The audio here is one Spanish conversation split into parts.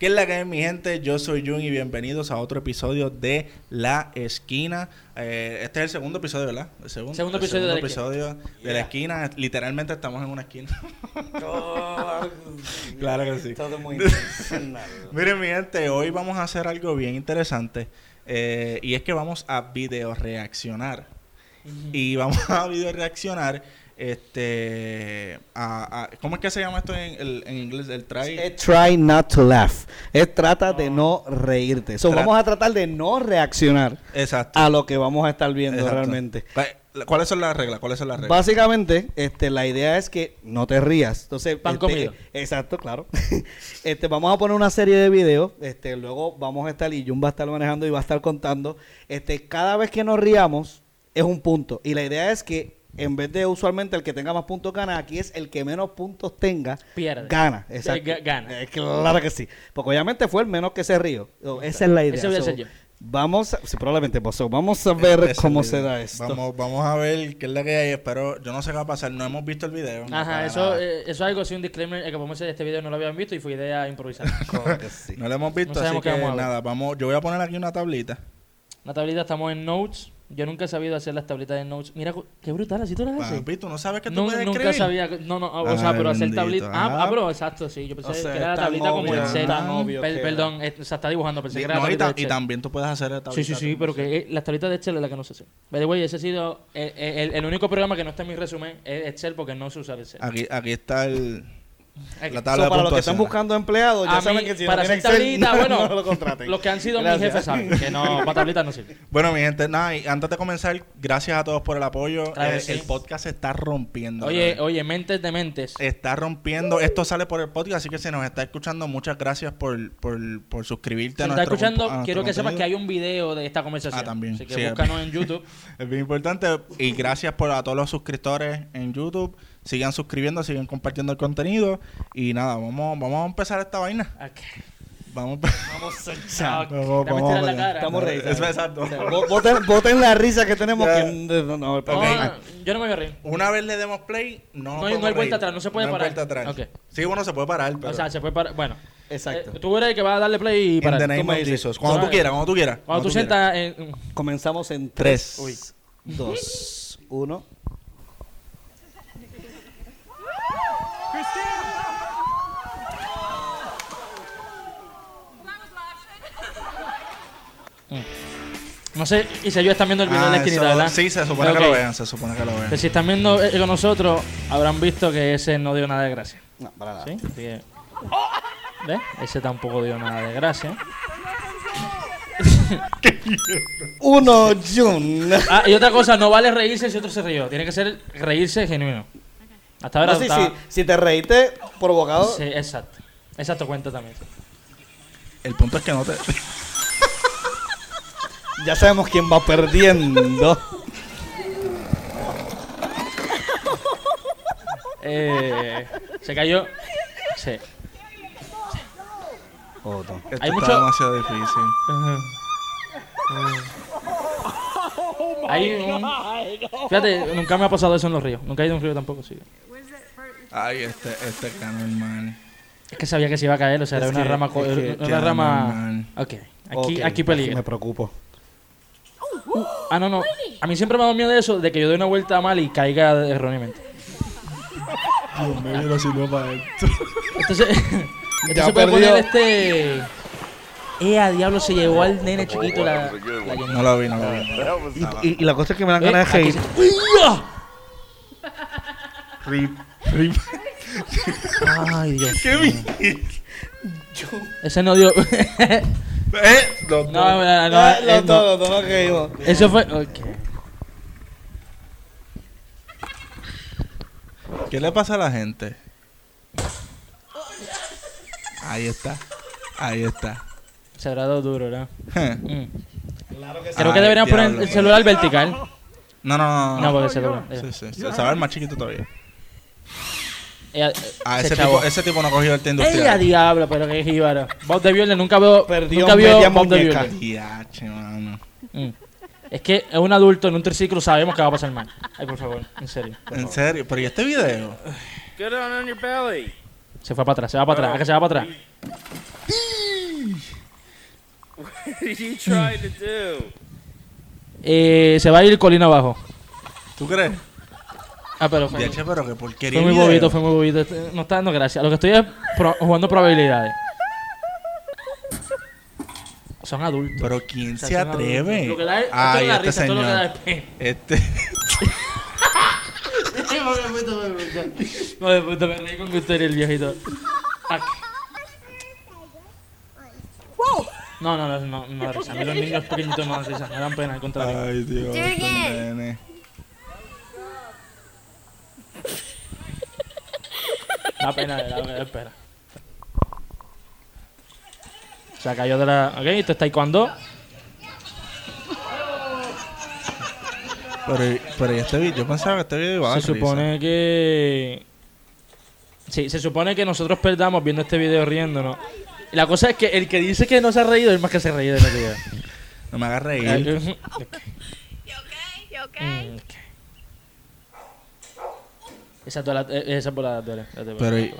¿Qué es la que es mi gente? Yo soy Jun y bienvenidos a otro episodio de La Esquina. Eh, este es el segundo episodio, ¿verdad? El segundo, Segundo el episodio de La episodio de La Esquina. Literalmente estamos en una esquina. claro que sí. Todo muy intencional. Miren, mi gente, hoy vamos a hacer algo bien interesante. eh, y es que vamos a video reaccionar. Y vamos a video reaccionar. Este. A, a- ¿Cómo es que se llama esto en, el- en inglés? El try. Es try not to laugh. Es trata de no reírte. So, vamos a tratar de no reaccionar Exacto. a lo que vamos a estar viendo Exacto. realmente. ¿Cu- ¿Cuáles son las reglas? ¿Cuáles son las reglas? Básicamente, este, la idea es que no te rías. Entonces, Pan este, comido. Exacto, claro. este, vamos a poner una serie de videos. Este, luego vamos a estar y Jun va a estar manejando y va a estar contando. Este, cada vez que nos riamos es un punto. Y la idea es que en vez de usualmente el que tenga más puntos gana, aquí es el que menos puntos tenga Pierde. gana. Exacto. Eh, ga- gana. Eh, claro que sí. Porque obviamente fue el menos que se rió. So, esa es la idea. Ese voy a So, ser yo. Vamos, a- sí, probablemente, pues, so, vamos a ver Esa cómo se da esto. Vamos, vamos a ver qué es la que hay. Espero, yo no sé qué va a pasar. No hemos visto el video. no Ajá, eso, eh, eso es algo así, un disclaimer, que podemos hacer este video no lo habían visto y fue idea improvisada. Sí. No lo hemos visto, No así sabemos qué que vamos nada. Vamos, yo voy a poner aquí una tablita. Una tablita, estamos en Notes. Yo nunca he sabido hacer las tablitas de Notes. Mira, qué brutal, así tú las haces. Papi, tú no sabes que tú No, puedes nunca escribir. sabía. No, no, o Ay, sea, pero hacer tablita. Ah, Ah. ah, bro, exacto, sí. Yo pensé O sea, que era la tablita como obvio, el Excel. tan obvio Per- perdón, eh, se está dibujando, pensé que era la No, y, tablita ta- de y también tú puedes hacer la Sí, sí, sí, pero que eh, las tablitas de Excel es la que no se hace. By the way, ese ha sido el, el- el único programa que no está en mi resumen, es Excel porque no se usa el Excel. Aquí, aquí está el, La So, tabla de para los que están buscando empleados, ya A saben mí, que si para no tienen hacer Excel, tablita, no, bueno, no lo contraten. Los que han sido Gracias. mis jefes saben que no, para tablitas no sirve. Bueno, mi gente, nada, y antes de comenzar, gracias a todos por el apoyo. Claro Eh, sí. El podcast se está rompiendo. Oye, oye, mentes de mentes. Está rompiendo. Esto sale por el podcast, así que si nos está escuchando, muchas gracias por, por, por suscribirte Si a me nuestro está escuchando, a quiero que sepas que hay un video de esta conversación. Ah, también. Así que Sí, búscanos en YouTube. Es bien importante. Y gracias por a todos los suscriptores en YouTube. Sigan suscribiendo, sigan compartiendo el contenido. Y nada, vamos, vamos a empezar esta vaina. Ok. Vamos a Vamos a echar. Vamos, vamos la cara. Estamos ready, Es exacto. O sea, vo- voten, voten la risa que tenemos Ya. que no, no, Ok. No, yo no me voy a reír. Una vez le demos play, no, No hay- no hay vuelta reír. atrás, no se puede hay parar. vuelta atrás. Sí, bueno, se puede parar, pero... O sea, se puede parar. Bueno, Exacto. eh, tú eres el que va a darle play y parar. Tú me dices. Cuando tú quieras, cuando tú quieras. Cuando tú sientas en... Comenzamos en Tres. 3, 2, 1. No sé, y si ellos están viendo el video Ah, de la esquinita, eso- ¿verdad? Sí, se supone que lo vean, se supone que lo vean. Si están viendo eh, con nosotros, habrán visto que ese no dio nada de gracia. No, para nada. ¿Sí? Así que- ¿Ves? Ese tampoco dio nada de gracia. Uno, Jun. Ah, y otra cosa, no vale reírse si otro se rió. Tiene que ser reírse genuino. Hasta ahora No, sí, estaba- sí, si te reíste provocado, Sí, exacto. Exacto, cuenta también. El punto es que no te... ya sabemos quién va perdiendo. Eh, se cayó. Sí. Otro. Esto Hay está mucho- demasiado difícil. Hay un... Fíjate, nunca me ha pasado eso en los ríos. Nunca he ido a un río tampoco, sí. Ay, este, este canal, man. Es que sabía que se iba a caer, o sea, era una que- rama... co- es que- una rama... normal. Ok. Aquí, Ok, aquí peligra. Me preocupo. Ah, no, no. A mí siempre me ha dado miedo de eso, de que yo dé una vuelta mal y caiga erróneamente. Dios mío, yo no sirvo para esto. Entonces, entonces Ya se puede perdió. poner este... Eh, a diablo, se llevó al nene chiquito la... No lo vi, no lo vi. Y, y- y la cosa es que me dan Eh, ganas de aquí reír. se- ¡Uy, ah! Rip, rip. Ay, Dios. ¿Qué mío. Ese no dio... ¿Eh? Los no, dos. no, no, eh, los no. dos, los dos nos reímos. Eso fue... Ok. ¿Qué le pasa a la gente? Ahí está. Ahí está. Se habrá dado duro, ¿verdad? Mm. Claro que sí. Creo que Ay, deberían poner el celular vertical. No, no, no. No, porque se lo... Sí, sí. Se va más chiquito todavía. Eh, Ah, se ese tipo, ese tipo no ha cogido el té ¡Ey, a industrial. diablo! Pero qué jíbaro. Bob de Violet nunca veo... Perdió nunca vio Bob de muñeca. Violet. Diache, mano. Mm. Es que es un adulto en un triciclo, sabemos que va a pasar mal. Ay, por favor, en serio. En favor. serio, pero ¿y este video? Get down on your belly. Se fue para atrás, se va para atrás, ¿a que se va para atrás. What are you trying to do? Eh, se va a ir colina abajo. ¿Tú crees? Ah, pero fue, Diache, pero qué porquería. fue muy video. bobito, fue muy bobito. Este, No está dando gracia. Lo que estoy es pro- jugando probabilidades. Son adultos. Pero ¿quién O sea, se son atreve? Lo que da es, esto Ay, este risa, esto lo que da señor. es. Este. No, de puta, me reí con usted el viejito. Aquí. No, no, no, no, no da risa. A mí los niños pequeñitos no dan risa. Me dan pena, al contrario. Ay, Dios. este nene. Da pena, da pena, espera. Se cayó de la... Ok, esto es taekwondo. Pero, pero ¿y este video, yo pensaba que este video iba a dar Se supone que... Sí, se supone que nosotros perdamos viendo este video riéndonos. Y la cosa es que el que dice que no se ha reído es más que se ha reído de la risa. No me hagas reír. Mm, okay? Esa, toda la, eh, esa por la duele, Pero y-.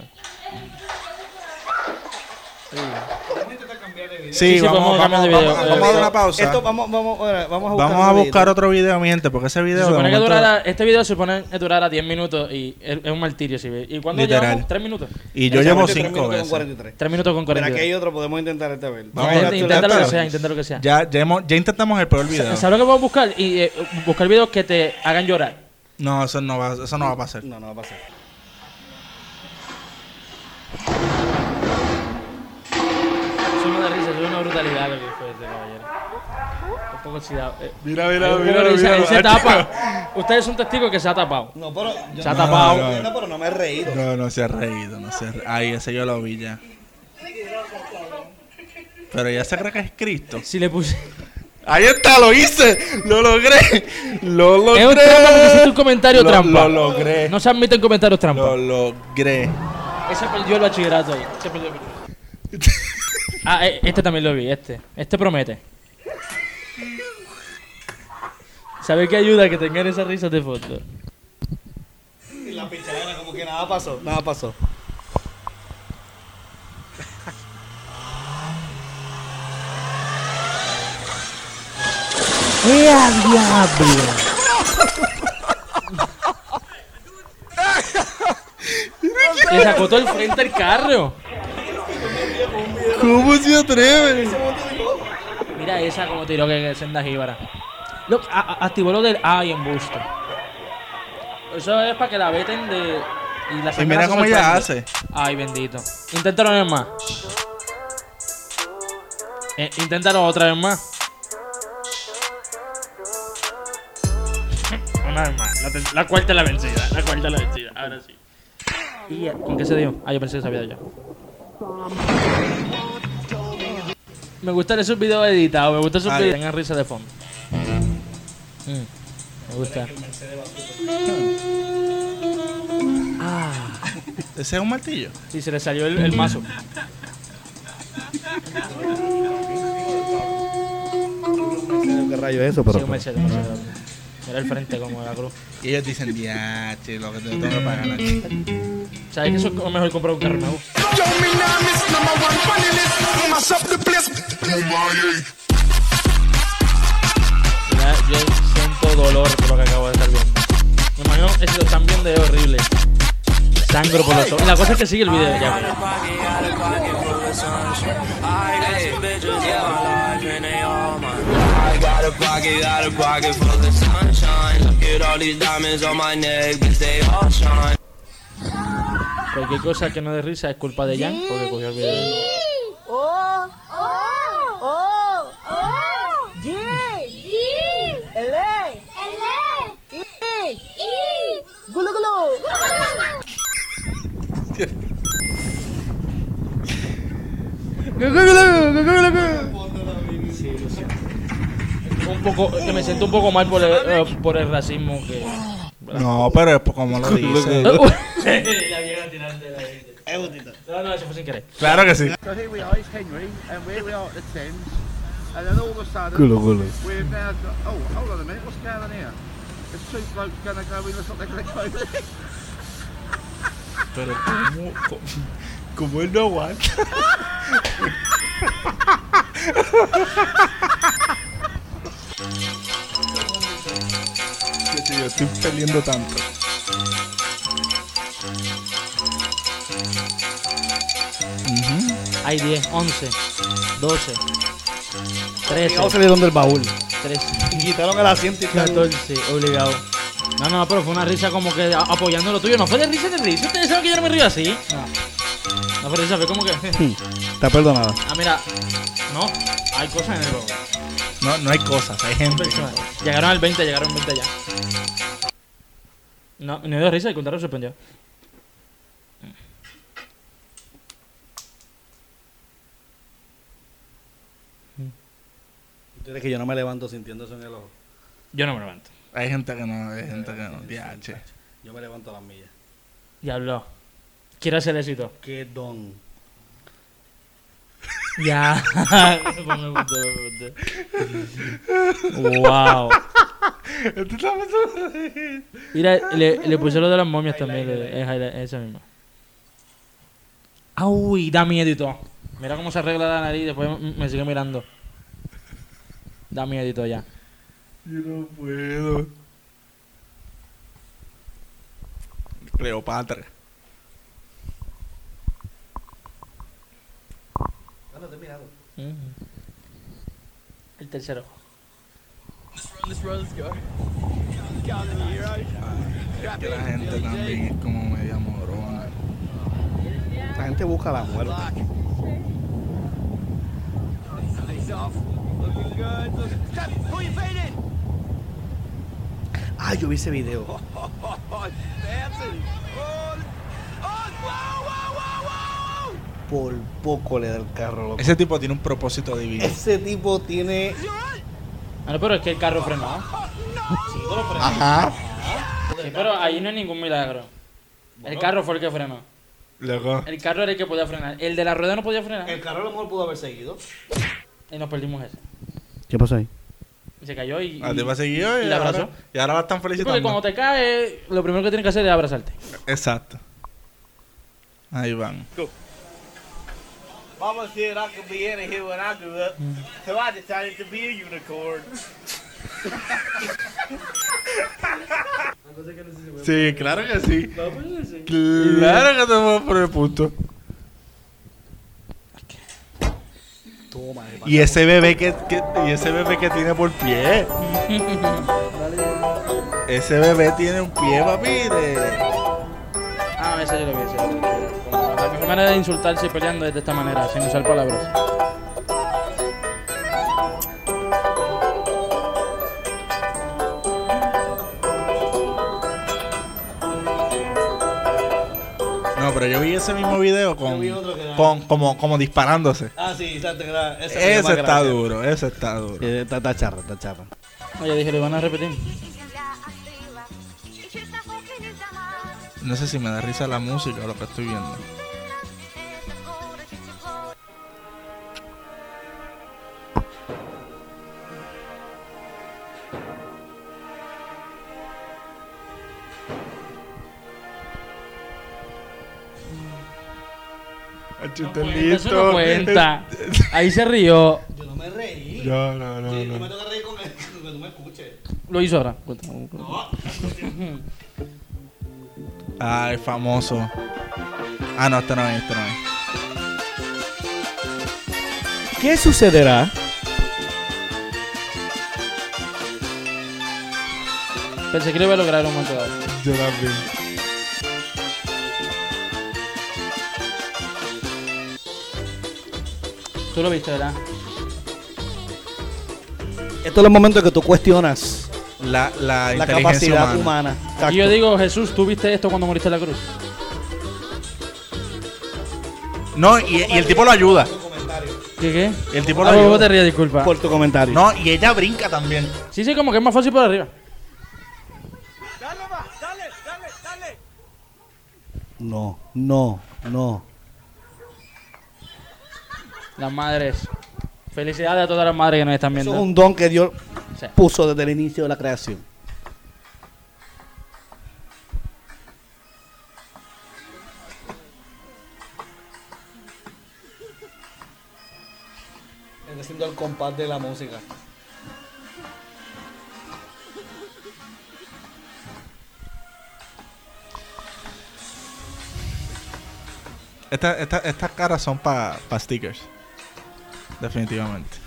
Sí, sí, vamos, vamos, cambiar de vamos, video. vamos Eh, a dar una pausa. Esto vamos, vamos, ahora, vamos a buscar. vamos a buscar otro video mientras, porque ese video. Se supone que durara, este video se supone que durara 10 minutos y es, es un martirio. ¿sí? ve? ¿Y cuándo Literal. llevamos? 3 minutos. Y yo llevo Exactamente, tres 5 minutos con veces. 43. 3 minutos con Pero 40. aquí hay otro, podemos intentar este vez. Vamos a Intenta, ver, intenta lo que sea, intenta lo que sea. Ya, ya, hemos- ya intentamos el peor video. ¿Sabes lo que podemos buscar? Y eh, buscar videos que te hagan llorar. No, eso no va, eso no va a pasar. No, no va a pasar. Eso no da risa, eso es una brutalidad lo que fue este caballero. Un poco oxidado. Eh, Mira, risa, él se tapa. Ustedes son testigos que se ha tapado. No, pero. Yo Se ha no, tapado. no, no, pero no me he reído. No, no se ha reído, no se ha reído. Ay, ese yo lo vi ya. Pero ya se cree que es Cristo. Si le puse. Ahí está, lo hice. Lo logré. Lo logré. Es un trampa porque hiciste un comentario Lo- trampa. Lo logré. No se admiten comentarios trampa. Lo logré. Ese perdió el bachillerato ahí. Ese perdió el bachillerato. Ah, eh, este también lo vi, este. Este promete. ¿Sabes qué ayuda que tengan esas risas de foto? Y la pichadera, como que nada pasó. Nada pasó. ¡Ea diablo! Le sacó todo el frente al carro. ¿Cómo se atreve? Mira esa como tiró que senda jíbara. Look, activó lo del ay embuste. Eso es para que la veten de. Y, la Y mira cómo ella hace. Ay, bendito. Inténtalo una vez más. Eh, inténtalo otra vez más. Más. La, cuarta es la vencida. La cuarta es la vencida. Ahora sí. ¿Y con qué se dio? Ah, yo pensé que se había dado ya. Me gustan esos videos editados. Me gustan esos Ay. videos que tengan risa de fondo. Mm, me gusta. ¿Ese es un martillo? Sí, se le salió el, el mazo. ¿Qué rayo es eso? Sí, un Mercedes, un Mercedes. Mira el frente como la cruz. Y ellos dicen, diache, lo que te tengo que pagar aquí. ¿Sabes que eso es mejor comprar un carro nuevo? Ya, yo siento dolor por lo que acabo de estar viendo. Me imagino eso lo están viendo es horrible. Sangro por los ojos. Y la cosa es que sigue el video ya. Pocket, got a pocket full of sunshine. Look at all these diamonds on my neck, bitch, they all shine. Cualquier cosa que no dé risa es culpa de Jan porque cogió el video. Oh, oh, oh, oh. G, G, L, L, gulu gulu. Un poco, que me siento un poco mal por el, eh, por el racismo que. No, pero es como lo dice. la vieja tirante la gente. No, no, eso fue sin querer. Claro que sí. So here we are, it's Henry, and here we are at the Thames, and then all of a sudden, Culo, culo. we've now got, oh, hold on a minute, what's going on here? There's two blokes going to go in, looks like they're going to go in. Pero como, como, como él no aguanta. Que si yo estoy perdiendo tanto. Hay 10, 11, 12, 13, Obligado salieron del baúl. 13, Y quitaron el asiento y todo. 14, obligado. No, no, pero fue una risa como que apoyando lo tuyo. No fue de risa de risa. ¿Ustedes saben que yo no me río así? No. No fue risa, fue como que. Está perdonada. Ah, mira. No, hay cosas en el baúl. No, no hay cosas, hay gente. Llegaron al 20, llegaron al 20 ya. No, no dio risa, el contrario sorprendió. Tú que yo no me levanto sintiendo eso en el ojo. Yo no me levanto. Hay gente que no, hay gente que no. DH. Yo me levanto a las millas. Diablo. Quiero hacer éxito. Qué don. Ya. Me gustó, me gustó. wow. Mira, le, le puse lo de las momias también. le- esa misma. Uy, da miedo y todo. Mira cómo se arregla la nariz. Después me sigue mirando. Da miedo y todo ya. Yo no puedo. Cleopatra. El tercero. Que la gente también es como media morona. La gente busca la muerte. Ah, yo vi ese video. Por poco le da el carro, loco. Ese tipo tiene un propósito divino. Ese tipo tiene. Ah, no, pero es que el carro frenó. Sí, pero frenó. Ajá. Sí, pero ahí no hay ningún milagro. El carro fue el que frenó. Luego. El carro era el que podía frenar. El de la rueda no podía frenar. El carro a lo mejor pudo haber seguido. Y nos perdimos ese. ¿Qué pasó ahí? Se cayó y. A ti y- va a seguir y, y la ahora, abrazó. y ahora la están Sí, porque felicitando. cuando te caes, lo primero que tienes que hacer es abrazarte. Exacto. Ahí van. Mama said I could be in here when I grew up, so I decided to be a unicorn. Sí, claro que sí. Claro que te voy a poner punto. Toma, Y ese bebé que, que- y ese bebé que tiene por pie. ese bebé tiene un pie, papi. de- Ah, ese yo lo vi, ese yo lo vi. La manera de insultarse y peleando es de esta manera, sin usar palabras. No, pero yo vi ese mismo video con, era- con como, como disparándose. Ah, sí, exacto. ese Ese está gracia. duro, ese está duro. Sí, Está, está charra, está charra. Oye, dije, le van a repetir. No sé si me da risa la música o lo que estoy viendo. Eso no cuenta. Ahí se rió. Yo no me reí. No, no, no, Sí, no no. me toca reír con él, que me escuches. Lo hizo ahora. Cuenta. Ay, famoso. Ah, no, este no es, este no es. ¿Qué sucederá? Pensé que lo iba a lograr un momento dado. Yo también. Tú lo viste, ¿verdad? Esto es el momento en que tú cuestionas La, la, la inteligencia capacidad humana. humana. Y yo digo, Jesús, ¿tú viste esto cuando moriste en la cruz? No, y, y el tipo lo ayuda. ¿Qué qué? Y el tipo lo Ah, vos ayuda. te ríes, disculpa. por tu comentario. No, y ella brinca también. Sí, sí, como que es más fácil por arriba. No, no, no. Las madres. Felicidades a todas las madres que nos están Eso viendo. es un don que Dios Sí. puso desde el inicio de la creación. siendo el compás de la música. Esta- esta- estas caras son para stickers. Definitivamente.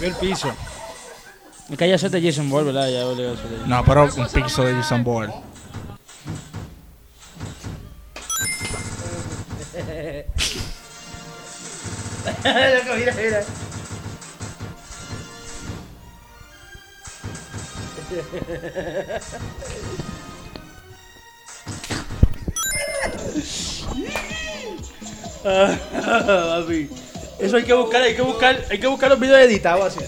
El piso. Es que ya de Jason Ball, ¿verdad? Ya obligado a. No, pero un piso de Jason Bourne. mira, mira. Papi. Eso hay que buscar, hay que buscar, hay que buscar los videos editados así.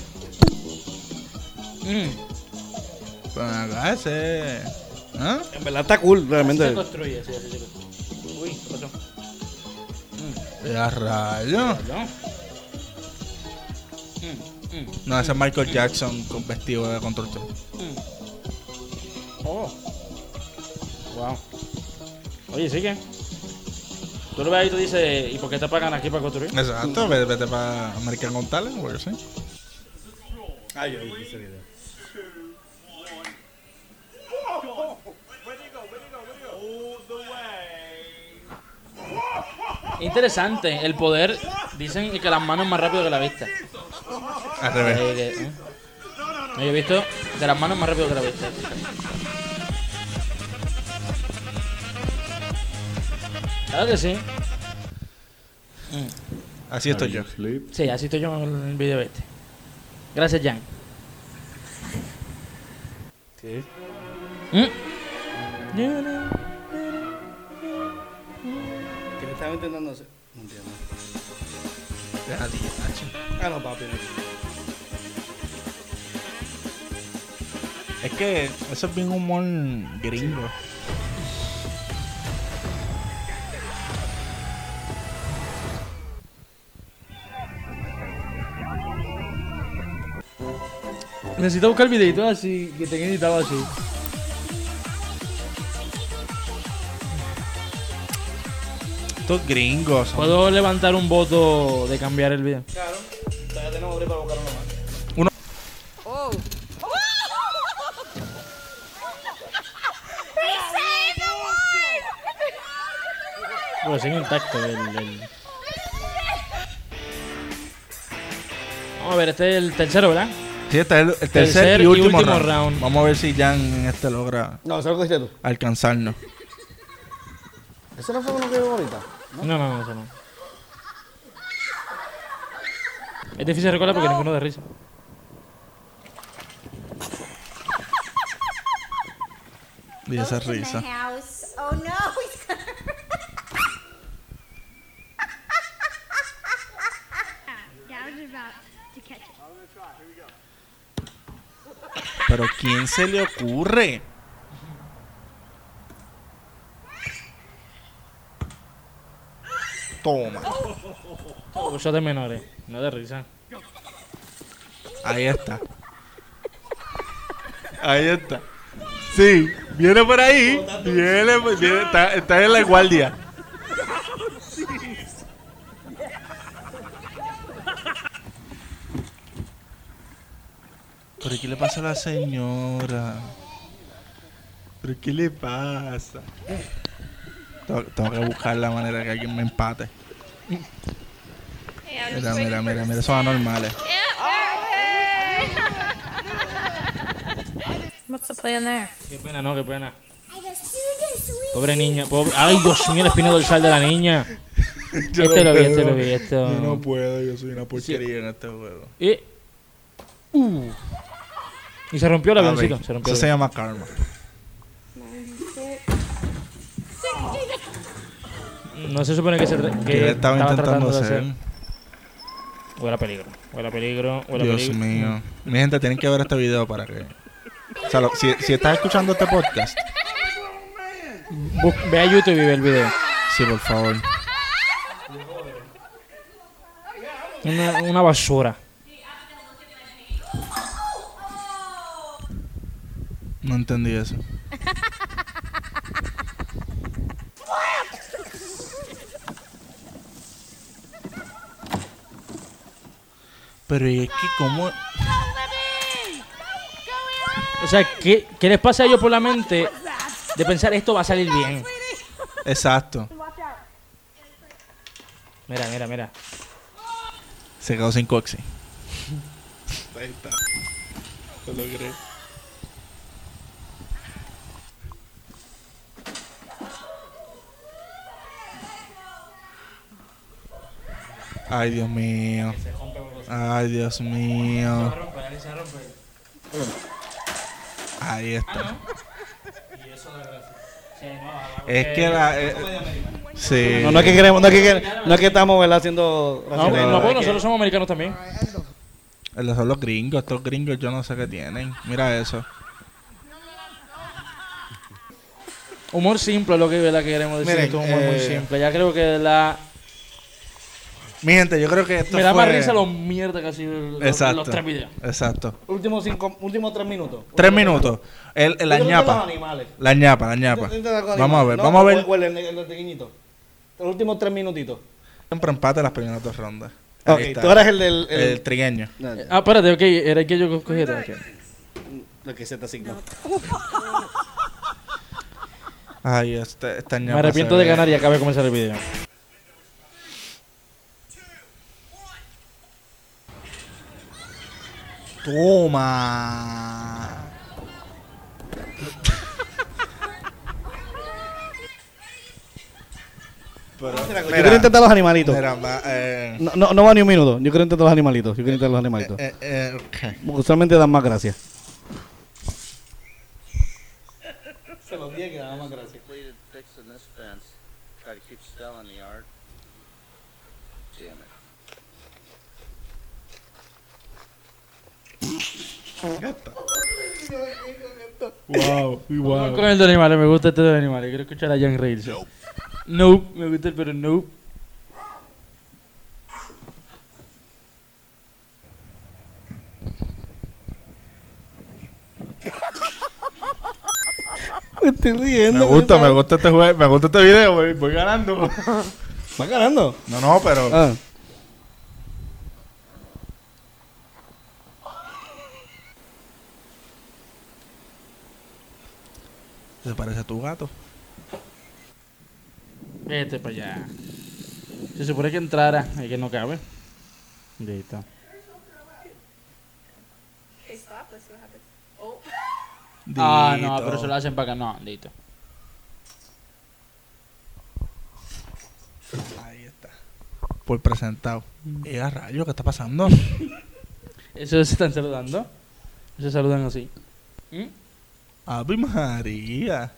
Mm. Acá ese. ¿Ah? En verdad está cool, Se realmente. construye, sí, así se construye. Mm, mm, No, ese es Michael Jackson con vestido de constructor. Oh. Wow. Oye, sí que. Tú lo ves ahí y tú dices, ¿y por qué te pagan aquí para construir? Exacto, vete, vete para American Got Talent, porque sí. Ah, yo vi ese video. Interesante, el poder, dicen que las manos más rápido que la vista. Al revés. Eh, ¿eh? No, Yo he visto de las manos más rápido que la vista. Claro que sí. Así estoy yo. Sí, así estoy yo en el video este. Gracias, Jan. Sí. Mm. ¿Qué le estaba intentando hacer? No entiendo. Deja ti, Nacho. Ah, no, papi. no. Es que eso es bien humor gringo. Necesito buscar videitos así, que tenga editado así. Estos gringos. son- ¿Puedo levantar un voto de cambiar el video? Claro. Todavía tenemos break para buscar uno más. Oh. Pues sigue intacto el, el- Vamos a ver, este es el tercero, ¿verdad? Sí, este es el, el tercer, Tercer y y último, último round. round. Vamos a ver si Jan en este logra No, ¿eso lo cogiste tú? alcanzarnos. ¿Eso no fue uno que vimos ahorita? No, no, no, eso no. Es difícil recordar porque ninguno de risa. Y esa risa. Oh no, he's gonna. Pero ¿quién se le ocurre? Toma. Uso de menores, no de risa. Ahí está. Ahí está. Sí, viene por ahí. Viene, viene- está, está en la guardia. ¿Pero qué le pasa a la señora? ¿Pero qué le pasa? Tengo, tengo que buscar la manera que alguien me empate. Mira, mira, mira, mira, son anormales. What's the plan there? Qué pena, no, qué pena. Pobre niña. Pobre... Ay, Dios mío, el espino dorsal de la niña. Yo Este no lo vi, este puedo. lo vi, esto. Yo no puedo, yo soy una porquería en este juego. Y... Uh. Y se rompió el A ver, avioncito. Se rompió Eso el se llama karma. No se supone que se tra- que ¿Qué le estaba intentando de hacer? Huele a peligro. Huele a peligro. Huele a Dios peligro. mío. Mi gente, tienen que ver este video para que... O sea, lo- si, si estás escuchando este podcast, Bus- Ve a YouTube y ve el video. sí, por favor. Una, una basura. No entendí eso. Pero es que como... O sea, ¿qué, ¿qué les pasa a ellos por la mente de pensar esto va a salir bien? Exacto. Mira, mira, mira. Se quedó sin coxi. Ahí está. Lo logré. Ay, Dios mío. Ay, Dios mío. Ahí está. Es que la... eh, sí. No, no es que queremos, no es que, no es que estamos ¿verdad? haciendo No, no, Es pues nosotros somos americanos también. Esos son los gringos. Estos gringos yo no sé qué tienen. Mira eso. Humor simple es lo que, ¿verdad? que queremos decir. Miren, esto es humor muy eh, simple. Ya creo que la... Mi gente, yo creo que esto Me da fue... más risa los mierda que ha sido los, Exacto. los tres videos. Exacto. Últimos cinco, últimos tres minutos. Tres minutos. El, el- la ñapa. animales. La ñapa, la ñapa. Vamos a ver, No, vamos a ver. o- o el, el. Los últimos tres minutitos. Siempre empate las primeras dos rondas. Ok, tú eres el del... El, El, trigueño. Ah, espérate, ok. Era el que yo cogí. lo que se te asignó. Ay, este, esta ñapa Me arrepiento de ganar y acabé de comenzar el video. Toma. Pero, Yo quiero intentar los animalitos. mira, va, eh, No, no, no va ni un minuto. Yo quiero intentar los animalitos. Yo quiero intentar los animalitos. eh, eh, Usualmente dan más gracias. Se los dije que dan más gracias. Wow, Vamos con el de animales. Me gusta este de animales. Quiero escuchar a Jan reírse. No. Me gusta el pero no. Me estoy riendo. Me gusta, me gusta este juego, me gusta este video, voy, voy ganando. ¿Va ganando? No, no, pero Ah. Se parece a tu gato. Vete para allá. Se supone que entrara. Y que no cabe. Listo. Ah, no, pero se lo hacen para acá. No, listo. Ahí está. Por presentado. Eh, a rayo, ¿qué está pasando? Eso se están saludando. Se saludan así. ¿Mm? Ave María.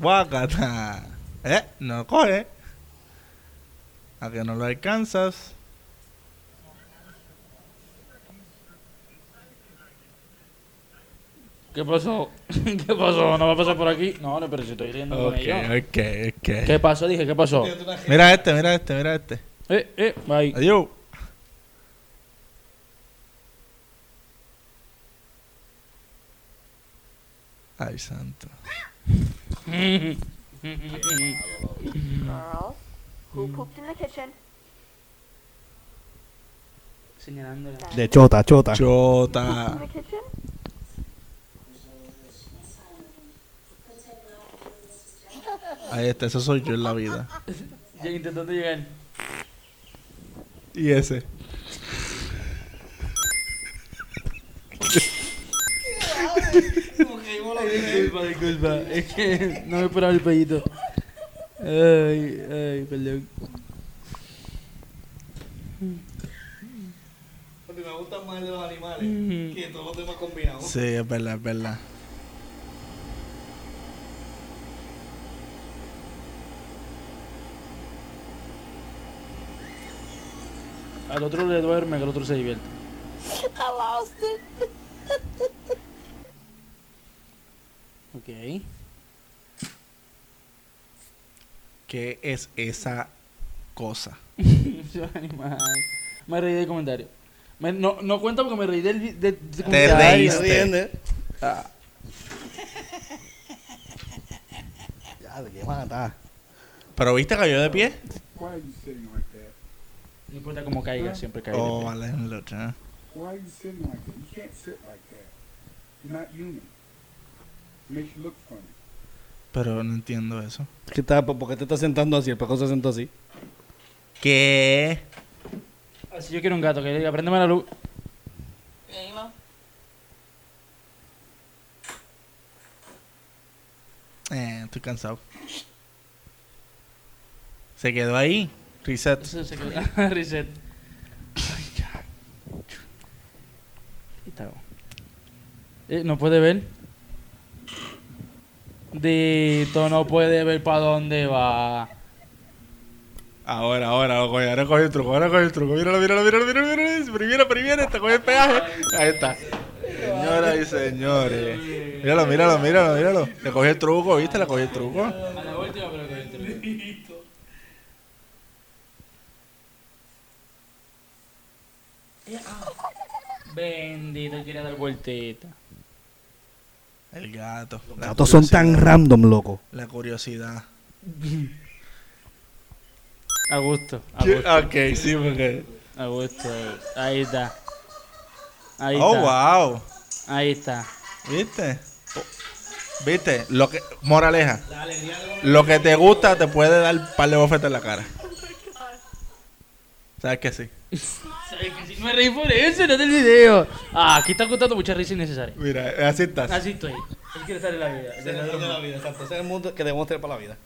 Guacata. Eh, no coge. A que no lo alcanzas. ¿Qué pasó? ¿Qué pasó? ¿No va a pasar por aquí? No, no, pero si estoy riendo con Ok, ellos. ok, ok. ¿Qué pasó? Dije, ¿qué pasó? Mira este, mira este, mira este. Eh, eh, bye. Adiós. Ay, santo. Girls, who pooped in the kitchen? Señalándola. De chota, chota. Chota. In the kitchen? Ahí está, eso soy yo en la vida. Ya intentando llegar. Y ese. Disculpa, disculpa. Es que no me esperaba el pellito. Ay, ay, perdón. Porque me gusta más el de los animales que todos los demás combinados. Sí, es verdad, es verdad. Al otro le duerme, que el otro se divierte. I lost it. Ok. ¿Qué es esa cosa? Animal. Me reí del comentario. Me- no, no cuenta porque me reí del, del, del Te comentario. reíste. Ah. Ya, de qué mata. Pero viste, cayó de pie. Why are you sitting like that? No importa cómo caiga, siempre caiga. Oh, vale, en la otra. Why are you sitting like that? You can't sit like that. You're not human. Makes you look funny. Pero no entiendo eso. ¿Qué tal? ¿Por qué te estás sentando así? El pejo se sentó así. ¿Qué? Así yo quiero un gato que diga, préndeme la luz. Eh, estoy cansado. Se quedó ahí. Reset. Eso se quedó. Reset. Ay, ya. Eh, ¿No puede ver? Dito, no puede ver para dónde va. Ahora, ahora, oye, ahora coge el truco, ahora coge el truco. Míralo, míralo, míralo, míralo, míralo. Primero, primero, te coge el peaje. Ahí está. Señoras y señores. Míralo, míralo, míralo, míralo. Le cogió el truco, ¿viste? Le cogió el truco. A la última, pero con el truco. Bendito, quería dar vueltita. El gato. Los gatos son tan random, loco. La curiosidad. A gusto, a gusto. Ok, sí, porque. A gusto. Ahí está. Ahí Oh, está. wow. Ahí está. ¿Viste? ¿Viste? Lo que, moraleja. Lo que te gusta te puede dar un par de bofetes en la cara. ¿Sabes que sí? ¿Sabes que sí? Me reí por eso, no del video. Ah, aquí está contando mucha risa innecesaria. Mira, así estás. Así estoy. Él quiere estar en la vida. Ese es el mundo de la vida, exacto. Es el mundo que debemos tener para la vida.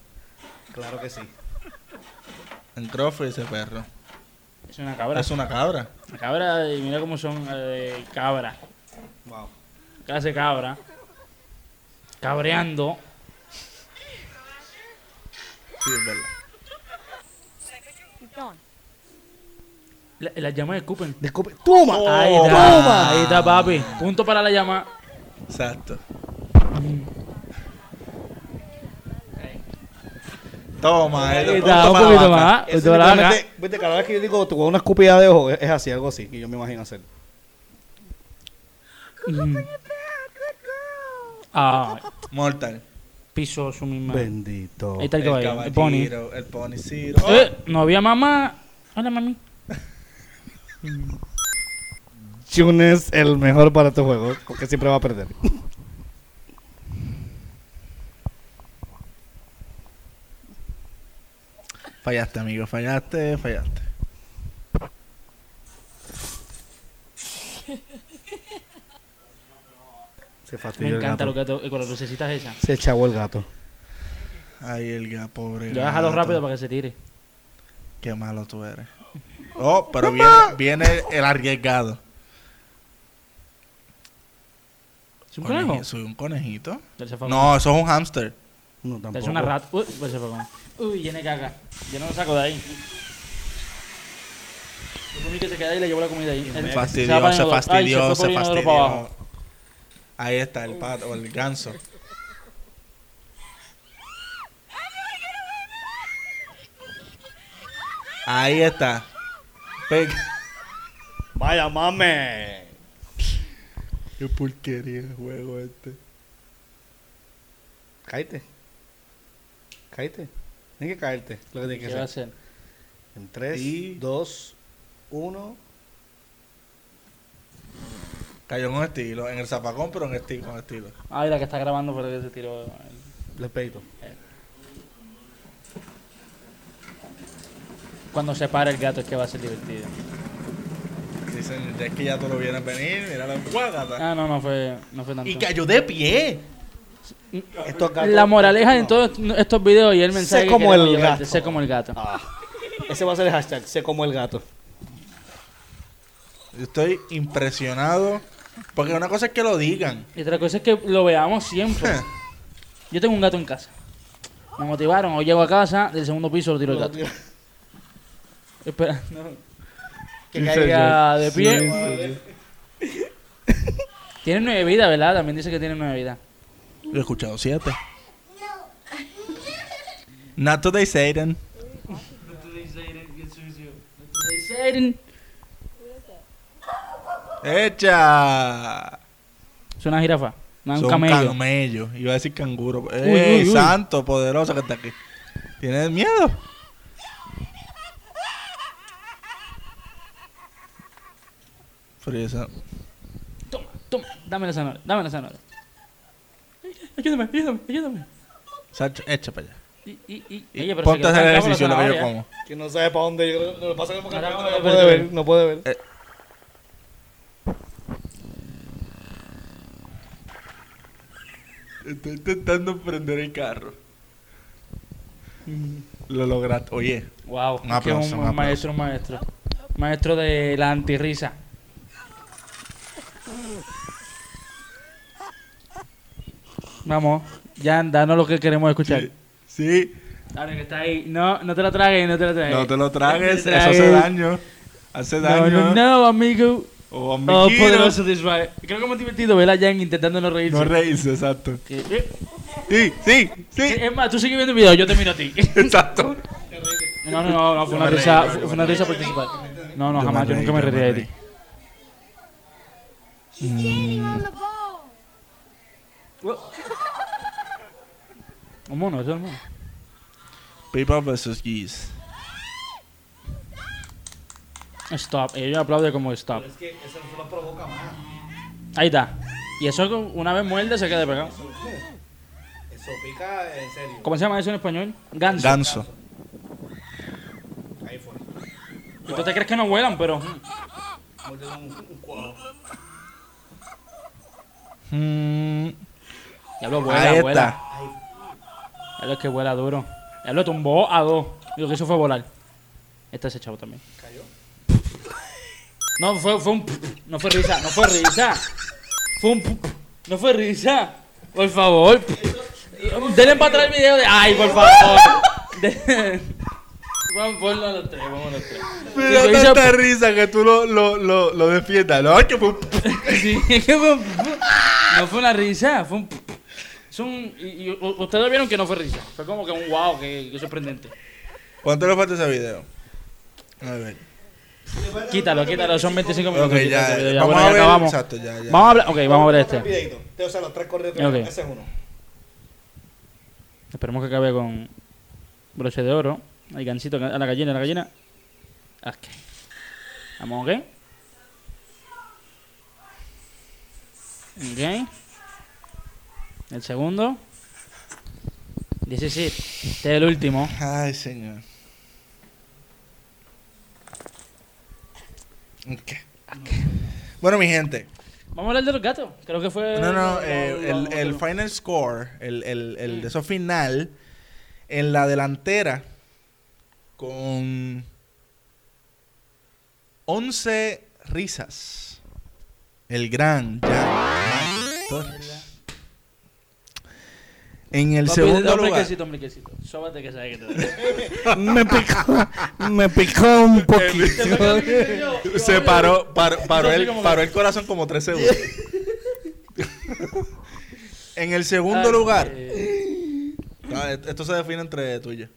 Claro que sí. En Crawford ese perro. Es una cabra. Es una cabra. Una cabra, y mira cómo son eh, cabra. Wow. Clase cabra. Cabreando. Sí, es verdad. La, la llama de Cooper. Descubre- ¡Toma! Ahí está. ¡Toma! Ahí está, papi. Punto para la llama. Exacto. Toma, Ahí eh, está, punto un poquito más. Viste, cada vez que yo digo, tuvo una escupida de ojo, es así, algo así, que yo me imagino hacer. Mm. Ah, Mortal. pisó su misma. Bendito. Ahí está el El caballo, el pony. caballero, el pony. Eh, no había mamá. Hola, mami. Jun es el mejor para este juego, porque siempre va a perder. Fallaste, amigo, fallaste, fallaste. Se Me fastidió el encanta gato. lo que con las lucecitas esas. Se echó el gato. Ay, el gato, pobre. Yo déjalo gato. rápido para que se tire. Qué malo tú eres. Oh, pero viene, viene el arriesgado. ¿Es un conejo? Coneji- ¿Soy un conejito? No, eso es un hámster. No, tampoco. Es una rata. Uy, pues se fue con- Uy, llene caca. Yo no lo saco de ahí. Yo por mí que se queda ahí y le llevo la comida ahí. Él- se va se inodoro. Ay, fastidió, fue se por inodoro para abajo. fastidió. Ahí está el pato, o el ganso. Ahí está. Vaya, mame. Qué porquería de juego este. Cállate. Cállate. Tienes que caerte. Lo que tienes ¿Qué que hacer. hacer? En 3, Y- 2, 1. Cayó con estilo, en el zapacón, pero en estilo, con estilo. Ay, la que está grabando fue la que se tiró. Le peito. Cuando se para el gato es que va a ser divertido. Dicen, ya es que ya tú lo vienes venir, mira la guágata. Ah, no, no fue, no fue tanto. Y cayó de pie. Estos gatos. La moraleja en No. todos estos videos y el mensaje Sé que como queremos el llevarte, gato. sé como el gato. Ah. Ese va a ser el hashtag. Sé como el gato. Yo estoy impresionado. Porque una cosa es que lo digan. Y otra cosa es que lo veamos siempre. Yo tengo un gato en casa. Me motivaron, hoy llego a casa, del segundo piso lo tiro el gato. Espera, no. Que Sí, caiga de sí, pie. Tiene nueve vidas, ¿verdad? También dice que tiene nueve vidas. Yo he escuchado siete. Not today, Satan. ¡Echa! Es una jirafa. No, un Son camello. camello. Iba a decir canguro. uy, ¡Ey, uy! santo, poderoso que está aquí! ¿Tienes miedo? Fresa. Toma, toma. Dame la zanahoria. Dame la zanahoria. Ayúdame, ayúdame, ayúdame. Sacho, echa para allá. Y, y, y. Y Oye, pero ponte se a hacer ejercicio la lo que yo como. Que no sabe para dónde. Yo creo- lo pasa que no, ahora, puede ver. No puede ver. Eh. Estoy intentando prender el carro. Lo lograste. Oye, Wow, Un que es un un maestro, un maestro. Maestro de la antirrisa. Vamos, ya danos lo que queremos escuchar. sí, Dale, que está ahí. No, no te lo tragues, no te lo tragues. no te lo tragues, No te eso hace daño. Hace No, daño. no, no, amigo. Oh, Oh, poderoso. Creo que es muy divertido ver a Jan intentando no reírse. No reírse, exacto. Sí, sí, sí. Es más, tú sigues viendo el video, yo te miro a ti. Exacto. No, no, no, no fue una risa, fue una risa participar. No, no, jamás, yo nunca me reiría de reí. On the ball. Un mono, es un mono. People versus geese. Stop, ellos aplauden como stop. Es que eso no provoca más. Ahí está. Y eso con- una vez muerde se queda pegado. Eso pica en serio. ¿Cómo se llama eso en español? Ganso. Ganso. Ahí fue. ¿Y tú te crees que no vuelan? Pero... mm. Muerde un, un cuadro. Mm, vuela, ahí vuela. está. Diablo, es que vuela duro. Diablo, tumbó a dos. Y lo que hizo fue volar. Este ese chavo también. Cayó. No, fue, fue un... No fue risa, no fue risa. Fue un... No fue risa. Por favor. Denle para atrás el video de... Ay, por favor. De- Vamos, ponlo a los tres, vamos a los tres. Me Sí, da hizo- tanta risa que tú lo, lo, lo, lo defiendas. No, que fue un- Sí, es que fue un- no fue una risa, fue un... Es un y, ustedes vieron que no fue risa. Fue como que un wow, que, que sorprendente. ¿Cuánto le falta ese video? A ver. Quítalo, quítalo, son 25 minutos. Ok, ya. video, Vamos bueno, a ya ver. acabamos. Exacto, ya, ya. Vamos a hablar, ok, vamos a ver este. videitos. O sea, los tres corridos. Ok. Ese es uno. Esperemos que acabe con broche de oro. Hay gancito a la gallina, a la gallina. Ok. Vamos, ok. Ok. El segundo. 17. Este es el último. Ay, señor. Ok. Bueno, mi gente. Vamos a hablar de los gatos. Creo que fue. No, no, eh, el, final score, el, el, el de eso final, en la delantera, con 11 risas, el gran Jack Torres. En el Papi, segundo hombre lugar, quesito, hombre quesito. Sóbate que sabe que te me picó, me picó un poquito. se paró, paró, paró el, paró el corazón como 3 segundos. en el segundo lugar, Eh, ah, esto se define entre tú y yo.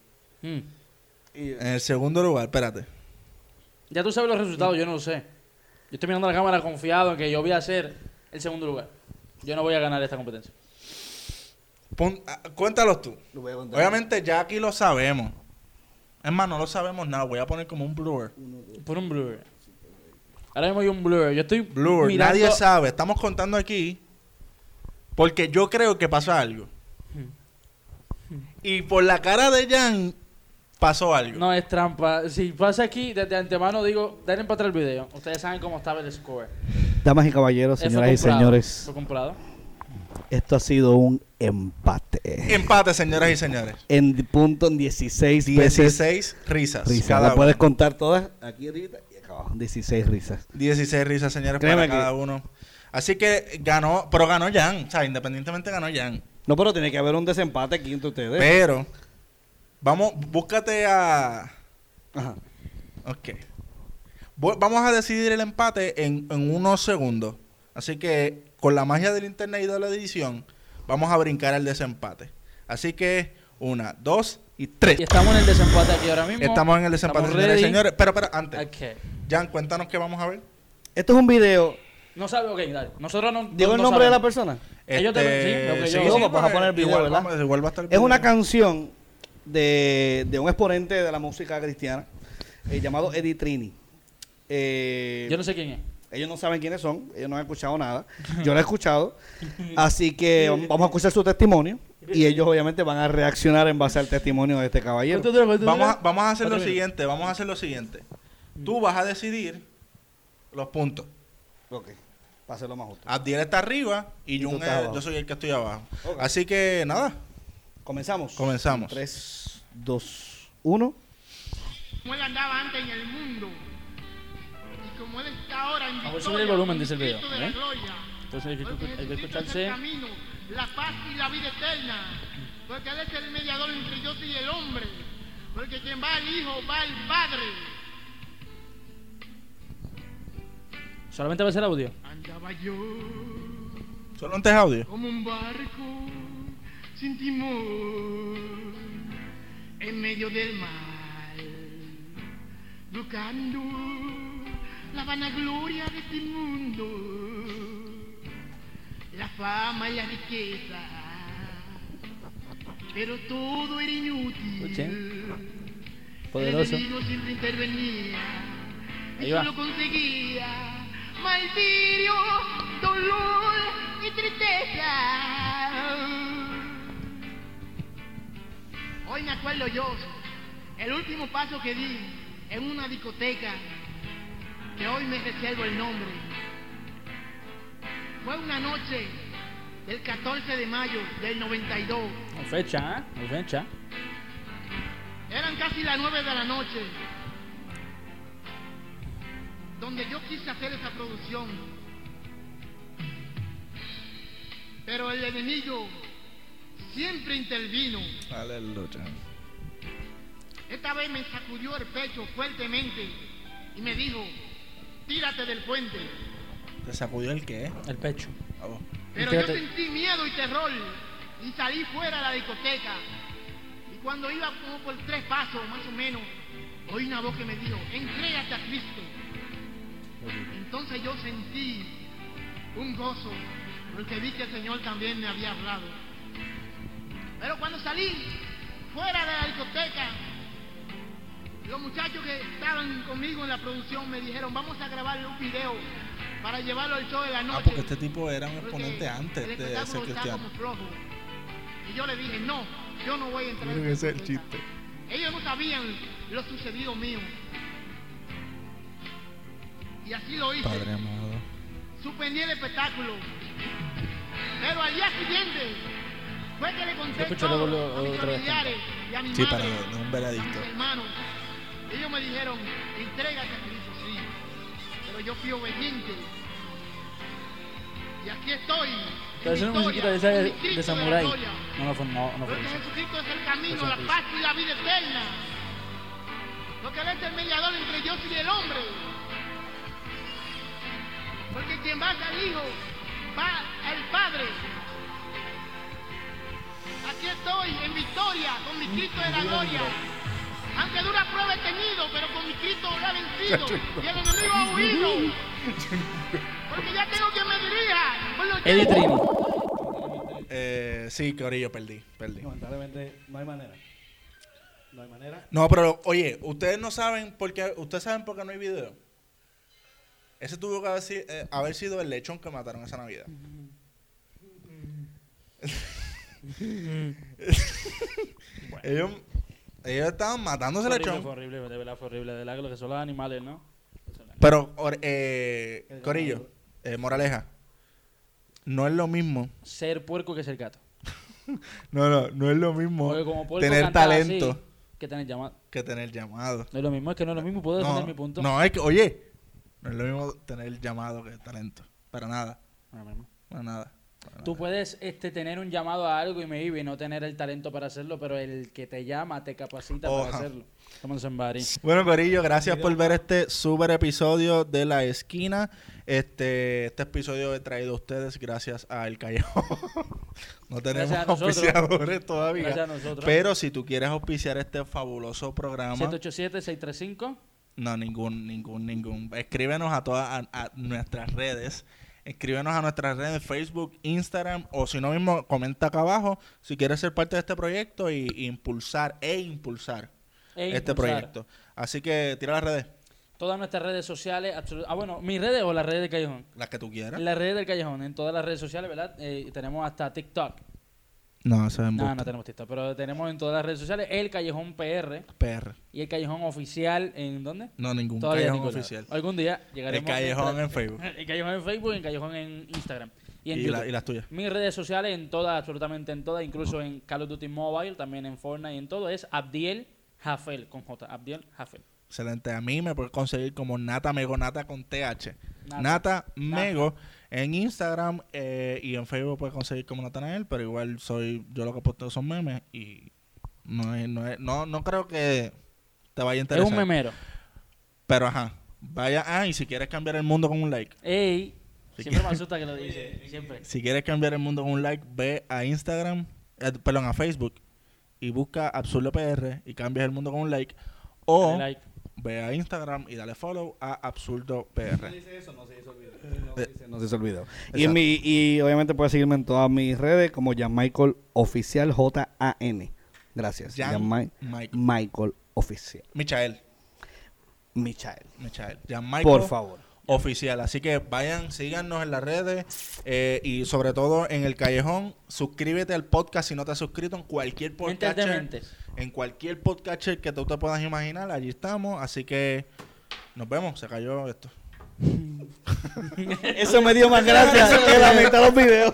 En el segundo lugar, espérate. Ya tú sabes los resultados, yo no lo sé. Yo estoy mirando la cámara confiado en que yo voy a ser el segundo lugar. Yo no voy a ganar esta competencia. Pon- ah, cuéntalos tú. Lo voy a contar. Obviamente ya aquí lo sabemos. Es más, no lo sabemos nada. Voy a poner como un blur. Por un blur. Ahora mismo hay un blur. Yo estoy Blur. mirando... Nadie sabe. Estamos contando aquí. Porque yo creo que pasó algo. Y por la cara de Jan pasó algo. No es trampa. Si pasa aquí, desde antemano digo, denle para atrás el video. Ustedes saben cómo estaba el score. Damas y caballeros, señoras y señores, Fue comprado. esto ha sido un empate. Empate, señoras y señores. En punto en 16 veces 16 risas. risas. Cada ¿La puedes uno. contar todas? Aquí ahorita y acá abajo. 16 risas. 16 risas, señores, Créeme para que- cada uno. Así que ganó, pero ganó Jan. O sea, independientemente ganó Jan. No, pero tiene que haber un desempate aquí entre ustedes. Pero, vamos, búscate a. Ajá. Ok. Vamos a decidir el empate en, en unos segundos. Así que, con la magia del internet y de la edición, vamos a brincar al desempate. Así que, una, dos y tres. Y estamos en el desempate aquí ahora mismo. Estamos en el desempate, señores señores. Pero, pero, antes. Ok. Jan, cuéntanos qué vamos a ver. Esto es un video No sabe, ok, dale. Nosotros no. ¿Digo no- el no nombre de la persona? Ellos también, sí, lo que yo- Luego vas a poner el video, igual, ¿verdad? vamos- igual va a estar el Es una canción de, de un exponente de la música cristiana eh, llamado Eddie Trini. Eh, Yo no sé quién es. Ellos no saben quiénes son, ellos no han escuchado nada. Yo lo he escuchado. Así que vamos a escuchar su testimonio y ellos obviamente van a reaccionar en base al testimonio de este caballero. Vamos a, vamos a hacer lo siguiente, vamos a hacer lo siguiente. Tú vas a decidir los puntos. Ok, para hacerlo más justo. Abdiel está arriba y, Y abajo. yo soy el que estoy abajo. Así que nada, Comenzamos. comenzamos. 3, 2, 1. Como él andaba antes en el mundo. Y como él está ahora en Vamos a victoria, subir el volumen, dice el video, Cristo de la ¿eh? gloria. Entonces hay que, hay es escucharse. el camino, la paz y la vida eterna. Porque Él es el mediador entre Dios y el hombre. Porque quien va al Hijo va al Padre. Solamente va a ser audio. Andaba yo Solo antes audio. como un barco sin timón en medio del mar, buscando la vanagloria de este mundo, la fama y la riqueza, pero todo era inútil. Escuchen. Poderoso. El siempre intervenía y Ahí va. solo conseguía martirio, dolor y tristeza. Hoy me acuerdo yo, el último paso que di en una discoteca, que hoy me reservo el nombre. Fue una noche del 14 de mayo del 92. No fecha, ¿eh? Fecha. Eran casi las nueve de la noche. Donde yo quise hacer esa producción. Pero el enemigo siempre intervino. Aleluya. Esta vez me sacudió el pecho fuertemente y me dijo, tírate del puente. ¿Te sacudió el qué? El pecho. Pero yo sentí miedo y terror y salí fuera de la discoteca. Y cuando iba como por tres pasos más o menos, oí una voz que me dijo, entrégate a Cristo. Entonces yo sentí un gozo porque vi que el Señor también me había hablado. Pero cuando salí fuera de la discoteca, los muchachos que estaban conmigo en la producción me dijeron, vamos a grabarle un video para llevarlo al show de la noche. Ah, porque este tipo era un exponente el antes de ser cristiano. como flojo. Y yo le dije, no, yo no voy a entrar. Creo en que esa ese es el discoteca". chiste. Ellos no sabían lo sucedido mío. Y así lo hice. Padre amado. Suspendí el espectáculo. Pero al día siguiente fue que le conté Escucho luego a mis otra vez familiares y a mi Sí, madre para dar un hermanos. Ellos me dijeron, entrégate a Cristo, sí. Pero yo fui obediente. Y aquí estoy. Pero es una musiquita victoria, de esa de, de la Samurai. gloria. No, no fue, no, no fue Porque eso. Jesucristo es el camino, la paz y la vida eterna. Porque Él es el mediador entre Dios y el hombre. Porque quien va al Hijo va al Padre. Aquí estoy en victoria con mi Cristo de la gloria. Aunque dura prueba he tenido, pero con mi Cristo lo he vencido. Y el enemigo ha huido. Porque ya tengo quien me dirija. Eddie Trini. Eh, sí, Corillo, perdí, perdí. Lamentablemente no hay manera. No hay manera. No, pero oye, ustedes no saben por qué, ustedes saben por qué no hay video. Ese tuvo que haber, eh, haber sido el lechón que mataron esa Navidad. ellos, ellos estaban matándose horrible, lechón. fue horrible, de verdad fue horrible. De verdad que lo que son los animales, ¿no? Pero, or- eh, Corillo, eh, moraleja, no es lo mismo. Ser puerco que ser gato. No, no, no es lo mismo tener talento así, que tener llamado. que tener llamado. No es lo mismo, es que no es lo mismo. Puedo defender No, mi punto. no, es que, oye, no es lo mismo tener llamado que talento. Para nada, para nada. Tú puedes este, tener un llamado a algo y me y no tener el talento para hacerlo, pero el que te llama te capacita Oja. para hacerlo. Estamos en Bari. Bueno, Corillo, gracias por ver este super episodio de La Esquina. Este, este episodio he traído a ustedes gracias a El Callao. no tenemos auspiciadores todavía. Gracias a nosotros. Pero si tú quieres auspiciar este fabuloso programa, 787-635. no, ningún, ningún, ningún. Escríbenos a todas a, a nuestras redes. Escríbenos a nuestras redes Facebook, Instagram o si no mismo comenta acá abajo si quieres ser parte de este proyecto y, y impulsar e impulsar E este impulsar. proyecto. Así que tira las redes, Todas nuestras redes sociales, ah bueno, mis redes o las redes del Callejón. las que tú quieras. Las redes del Callejón, en todas las redes sociales, ¿verdad? Eh, tenemos hasta TikTok. No, eso es No, no tenemos TikTok, pero tenemos en todas las redes sociales el Callejón PR PR. y el Callejón Oficial, ¿en dónde? No, ningún Todavía callejón ningún lado. oficial. Algún día El llegaremos. callejón en Facebook. El Callejón en Facebook y el Callejón en Instagram. Y en Y, YouTube. la- y las tuyas. Mis redes sociales en todas, absolutamente en todas, incluso en Call of Duty Mobile, también en Fortnite y en todo, es Abdiel Jafel, con J, Abdiel Jafel. Excelente. A mí me puedes conseguir como Nata Mego Nata con TH. Nata. Nata, Mego en Instagram eh, y en Facebook puedes conseguir como Natanael, pero igual soy yo lo que posteo son memes y no es, no, es- no, no creo que te vaya a Es interesar. un memero. Pero ajá, vaya, ah, y si quieres cambiar el mundo con un like. Ey, Si siempre me quieres- asusta que lo dice, siempre. Si quieres cambiar el mundo con un like, ve a Instagram, eh, perdón, a Facebook y busca Absurdo PR y cambias el mundo con un like. O like. ve a Instagram y dale follow a Absurdo PR. No se hizo el video. Y, en mi, y obviamente puedes seguirme en todas mis redes como Jan Michael Oficial J-A-N. Gracias. Jan Jan Mi- Michael. Michael Oficial. Michael. Michael. Michael. Jan Michael. Por favor. Oficial. Así que vayan, síganos en las redes eh, y sobre todo en el callejón. Suscríbete al podcast si no te has suscrito en cualquier podcast. En cualquier podcast que tú te puedas imaginar, allí estamos. Así que nos vemos. Se cayó esto. Eso me dio más gracia que la mitad de los videos.